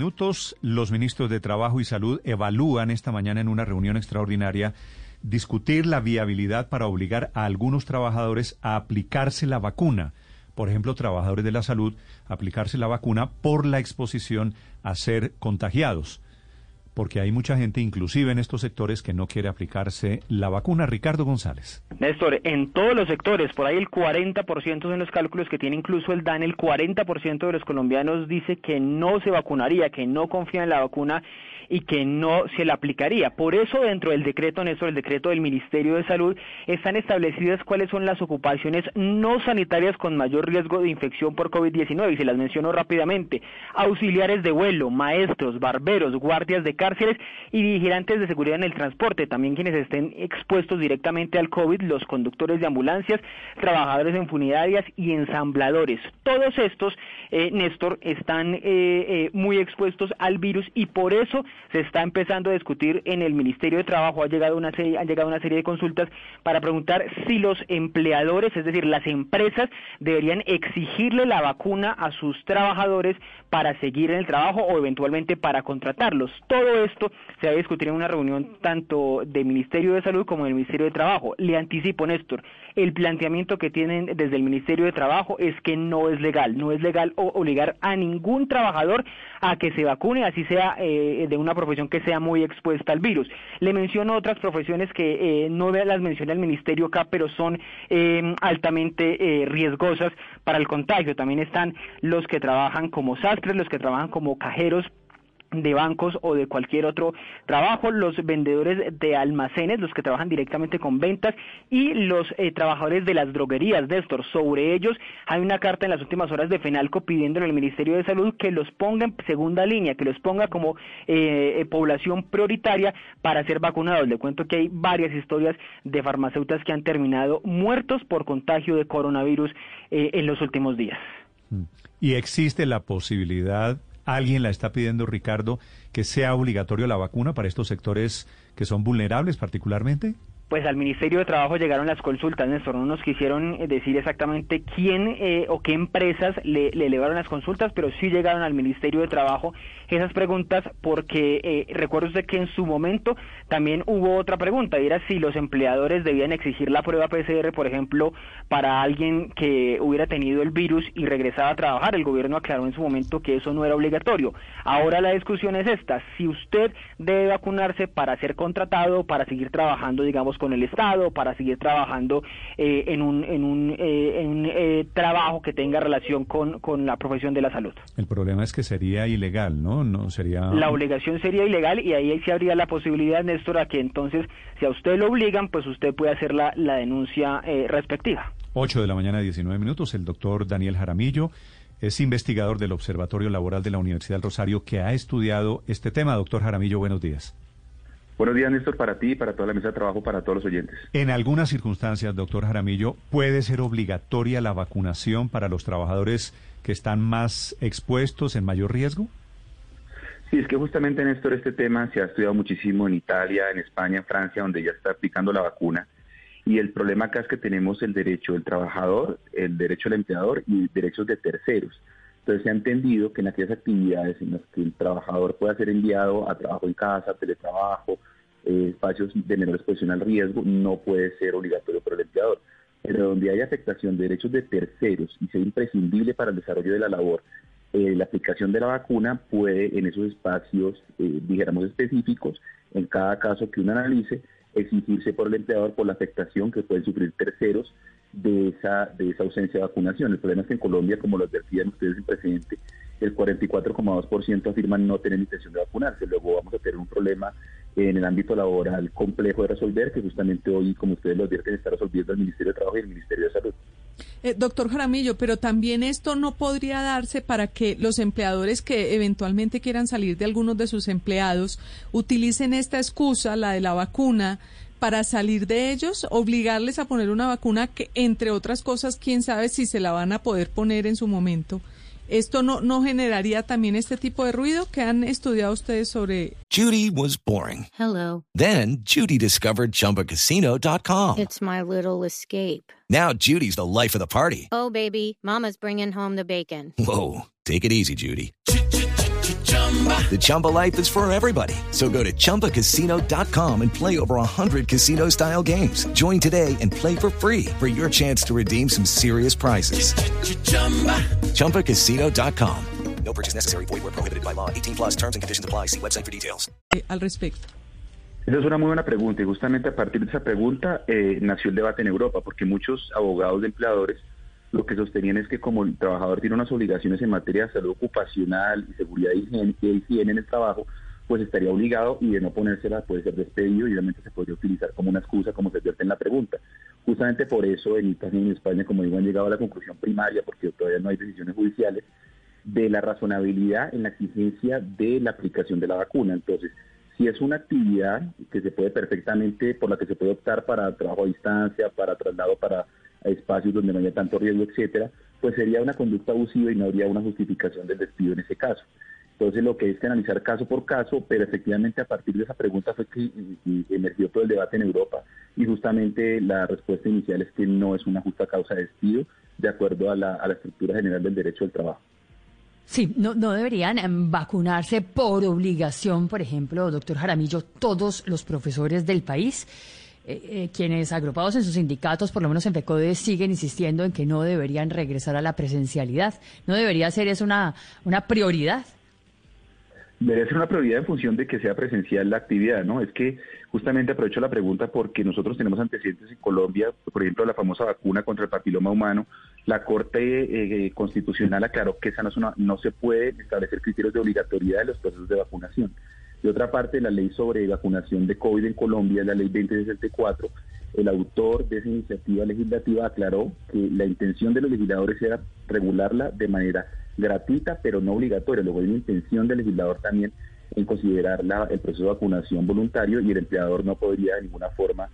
Minutos, los ministros de Trabajo y Salud evalúan esta mañana en una reunión extraordinaria discutir la viabilidad para obligar a algunos trabajadores a aplicarse la vacuna. Por ejemplo, trabajadores de la salud, aplicarse la vacuna por la exposición a ser contagiados porque hay mucha gente, inclusive en estos sectores, que no quiere aplicarse la vacuna. Ricardo González. Néstor, en todos los sectores, por ahí el 40% de los cálculos que tiene incluso el DAN, el 40% de los colombianos dice que no se vacunaría, que no confía en la vacuna y que no se la aplicaría. Por eso dentro del decreto, Néstor, el decreto del Ministerio de Salud, están establecidas cuáles son las ocupaciones no sanitarias con mayor riesgo de infección por COVID-19 y se las menciono rápidamente. Auxiliares de vuelo, maestros, barberos, guardias de cárceles y vigilantes de seguridad en el transporte, también quienes estén expuestos directamente al COVID, los conductores de ambulancias, trabajadores en funerarias y ensambladores. Todos estos, eh, Néstor, están eh, eh, muy expuestos al virus y por eso se está empezando a discutir en el Ministerio de Trabajo, ha llegado una serie, han llegado una serie de consultas para preguntar si los empleadores, es decir, las empresas, deberían exigirle la vacuna a sus trabajadores para seguir en el trabajo o eventualmente para contratarlos. Todo esto se va a discutir en una reunión tanto del Ministerio de Salud como del Ministerio de Trabajo. Le anticipo, Néstor, el planteamiento que tienen desde el Ministerio de Trabajo es que no es legal, no es legal obligar a ningún trabajador a que se vacune, así sea eh, de una profesión que sea muy expuesta al virus. Le menciono otras profesiones que eh, no las menciona el Ministerio acá, pero son eh, altamente riesgosas para el contagio. También están los que trabajan como sastres, los que trabajan como cajeros de bancos o de cualquier otro trabajo, los vendedores de almacenes, los que trabajan directamente con ventas y los eh, trabajadores de las droguerías, Néstor. Sobre ellos hay una carta en las últimas horas de FENALCO pidiéndole al Ministerio de Salud que los ponga en segunda línea, que los ponga como eh, eh, población prioritaria para ser vacunados. Le cuento que hay varias historias de farmacéuticas que han terminado muertos por contagio de coronavirus en los últimos días. Mm. Y existe la posibilidad alguien la está pidiendo, Ricardo, que sea obligatorio la vacuna para estos sectores que son vulnerables particularmente? Pues al Ministerio de Trabajo llegaron las consultas, Néstor, no nos quisieron eh, decir exactamente quién eh, o qué empresas le, le, elevaron las consultas, pero sí llegaron al Ministerio de Trabajo esas preguntas porque eh, recuerdo usted que en su momento también hubo otra pregunta, y era si los empleadores debían exigir la prueba PCR, por ejemplo, para alguien que hubiera tenido el virus y regresaba a trabajar. El gobierno aclaró en su momento que eso no era obligatorio. Ahora la discusión es esta, si usted debe vacunarse para ser contratado, para seguir trabajando, digamos, con el Estado, para seguir trabajando eh, en un, en un, eh, en eh, trabajo que tenga relación con, con la profesión de la salud. El problema es que sería ilegal, ¿no? no sería... La obligación sería ilegal y ahí sí habría la posibilidad, Néstor, a que entonces, si a usted lo obligan, pues usted puede hacer la, la denuncia respectiva. 8 de la mañana, 19 minutos. El doctor Daniel Jaramillo es investigador del Observatorio Laboral de la Universidad del Rosario que ha estudiado este tema. Doctor Jaramillo, buenos días. Buenos días, Néstor, para ti para toda la mesa de trabajo, para todos los oyentes. En algunas circunstancias, doctor Jaramillo, ¿puede ser obligatoria la vacunación para los trabajadores que están más expuestos, en mayor riesgo? Sí, es que justamente, Néstor, este tema se ha estudiado muchísimo en Italia, en España, en Francia, donde ya está aplicando la vacuna. Y el problema acá es que tenemos el derecho del trabajador, el derecho del empleador y derechos de terceros. Entonces se ha entendido que en aquellas actividades en las que el trabajador pueda ser enviado a trabajo en casa, teletrabajo, eh, espacios de menor exposición al riesgo, no puede ser obligatorio para el empleador. Pero donde hay afectación de derechos de terceros y sea imprescindible para el desarrollo de la labor, eh, la aplicación de la vacuna puede en esos espacios, eh, dijéramos específicos, en cada caso que uno analice, exigirse por el empleador por la afectación que pueden sufrir terceros de esa, de esa ausencia de vacunación. El problema es que en Colombia, como lo advertían ustedes el presidente, el 44,2% afirman no tener intención de vacunarse. Luego vamos a tener un problema en el ámbito laboral complejo de resolver, que justamente hoy, como ustedes lo advierten, está resolviendo el Ministerio de Trabajo y el Ministerio de Salud. Eh, doctor Jaramillo, pero también esto no podría darse para que los empleadores que eventualmente quieran salir de algunos de sus empleados utilicen esta excusa, la de la vacuna, para salir de ellos, obligarles a poner una vacuna que, entre otras cosas, quién sabe si se la van a poder poner en su momento. ¿Esto no, no generaría también este tipo de ruido que han estudiado ustedes sobre? Judy was boring. Hello. Then Judy discovered ChumbaCasino.com. It's my little escape. Now Judy's the life of the party. Oh, baby, mama's bringing home the bacon. Whoa, take it easy, Judy. The Chumba life is for everybody. So go to ChumbaCasino.com and play over 100 casino style games. Join today and play for free for your chance to redeem some serious prizes. ChumbaCasino.com. No purchase necessary. Void where prohibited by law. 18 plus terms and conditions apply. See website for details. Eh, al respecto. Esa es una muy buena pregunta y justamente a partir de esa pregunta eh, nació el debate en Europa porque muchos abogados de empleadores lo que sostenían es que como el trabajador tiene unas obligaciones en materia de salud ocupacional y seguridad y higiene, y higiene en el trabajo, pues estaría obligado y de no ponérsela puede ser despedido y obviamente se podría utilizar como una excusa, como se advierte en la pregunta. Justamente por eso en Italia y en España, como digo, han llegado a la conclusión primaria, porque todavía no hay decisiones judiciales, de la razonabilidad en la exigencia de la aplicación de la vacuna. Entonces, si es una actividad que se puede perfectamente, por la que se puede optar para trabajo a distancia, para traslado para espacios donde no haya tanto riesgo, etcétera, pues sería una conducta abusiva y no habría una justificación del despido en ese caso. Entonces lo que es que analizar caso por caso, pero efectivamente a partir de esa pregunta fue que emergió todo el debate en Europa y justamente la respuesta inicial es que no es una justa causa de despido de acuerdo a la, estructura general del derecho del trabajo. Sí, no, deberían em, vacunarse por obligación, por ejemplo, doctor Jaramillo, todos los profesores del país. Eh, eh, quienes agrupados en sus sindicatos, por lo menos en FECODE, siguen insistiendo en que no deberían regresar a la presencialidad. ¿No debería ser eso una prioridad? Debería ser una prioridad en función de que sea presencial la actividad, ¿no? Es que justamente aprovecho la pregunta porque nosotros tenemos antecedentes en Colombia, por ejemplo, la famosa vacuna contra el papiloma humano. La Corte eh, Constitucional aclaró que esa no, no se puede establecer criterios de obligatoriedad de los procesos de vacunación. De otra parte, la ley sobre vacunación de COVID en Colombia, la ley 2064, el autor de esa iniciativa legislativa aclaró que la intención de los legisladores era regularla de manera gratuita, pero no obligatoria. Luego hay una intención del legislador también en considerar el proceso de vacunación voluntario y el empleador no podría de ninguna forma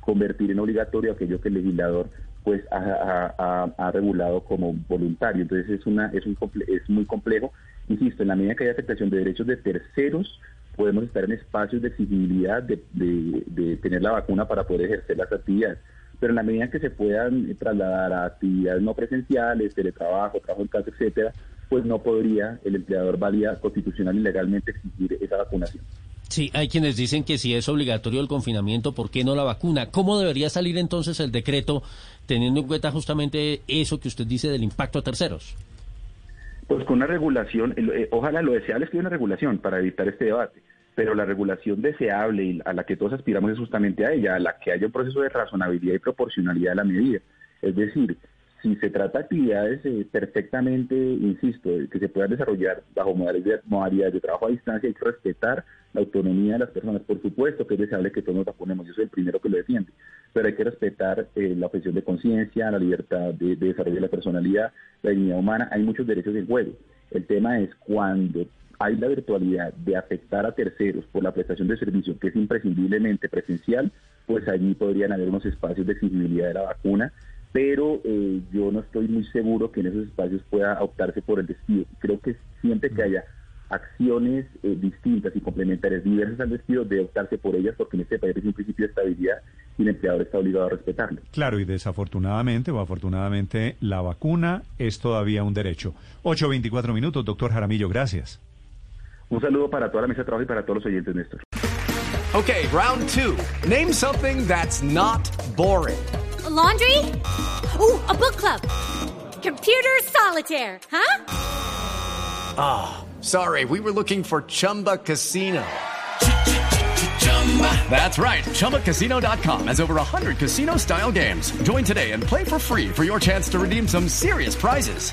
convertir en obligatorio aquello que el legislador pues ha, regulado como voluntario. Entonces es una es un es muy complejo. Insisto, en la medida que hay afectación de derechos de terceros, podemos estar en espacios de exigibilidad de, de, tener la vacuna para poder ejercer las actividades. Pero en la medida que se puedan trasladar a actividades no presenciales, teletrabajo, trabajo en casa, etcétera, pues no podría el empleador válida constitucional y legalmente exigir esa vacunación. Sí, hay quienes dicen que si es obligatorio el confinamiento, ¿por qué no la vacuna? ¿Cómo debería salir entonces el decreto teniendo en cuenta justamente eso que usted dice del impacto a terceros? Pues con una regulación, eh, ojalá lo deseable es que haya una regulación para evitar este debate pero la regulación deseable a la que todos aspiramos es justamente a ella, a la que haya un proceso de razonabilidad y proporcionalidad de la medida. Es decir, si se trata de actividades eh, perfectamente, insisto, que se puedan desarrollar bajo modalidades de, trabajo a distancia, hay que respetar la autonomía de las personas. Por supuesto que es deseable que todos nos vacunemos, yo soy el primero que lo defiende, pero hay que respetar eh, la objeción de conciencia, la libertad de, de desarrollo de la personalidad, la dignidad humana. Hay muchos derechos en juego. El tema es cuando hay la virtualidad de afectar a terceros por la prestación de servicio que es imprescindiblemente presencial, pues allí podrían haber unos espacios de exigibilidad de la vacuna, pero eh, yo no estoy muy seguro que en esos espacios pueda optarse por el despido. Creo que siempre que haya acciones eh, distintas y complementarias diversas al despido, debe optarse por ellas porque en este país es un principio de estabilidad y el empleador está obligado a respetarlo. Claro, y desafortunadamente o afortunadamente la vacuna es todavía un derecho. 8.24 minutos, doctor Jaramillo, gracias. Un saludo para toda la mesa de trabajo y para todos los oyentes, Néstor. Okay, round two. Name something that's not boring. A laundry? Ooh, a book club. Computer solitaire, huh? Ah, oh, sorry, we were looking for Chumba Casino. Chumba. That's right. ChumbaCasino.com has over 100 casino style games. Join today and play for free for your chance to redeem some serious prizes.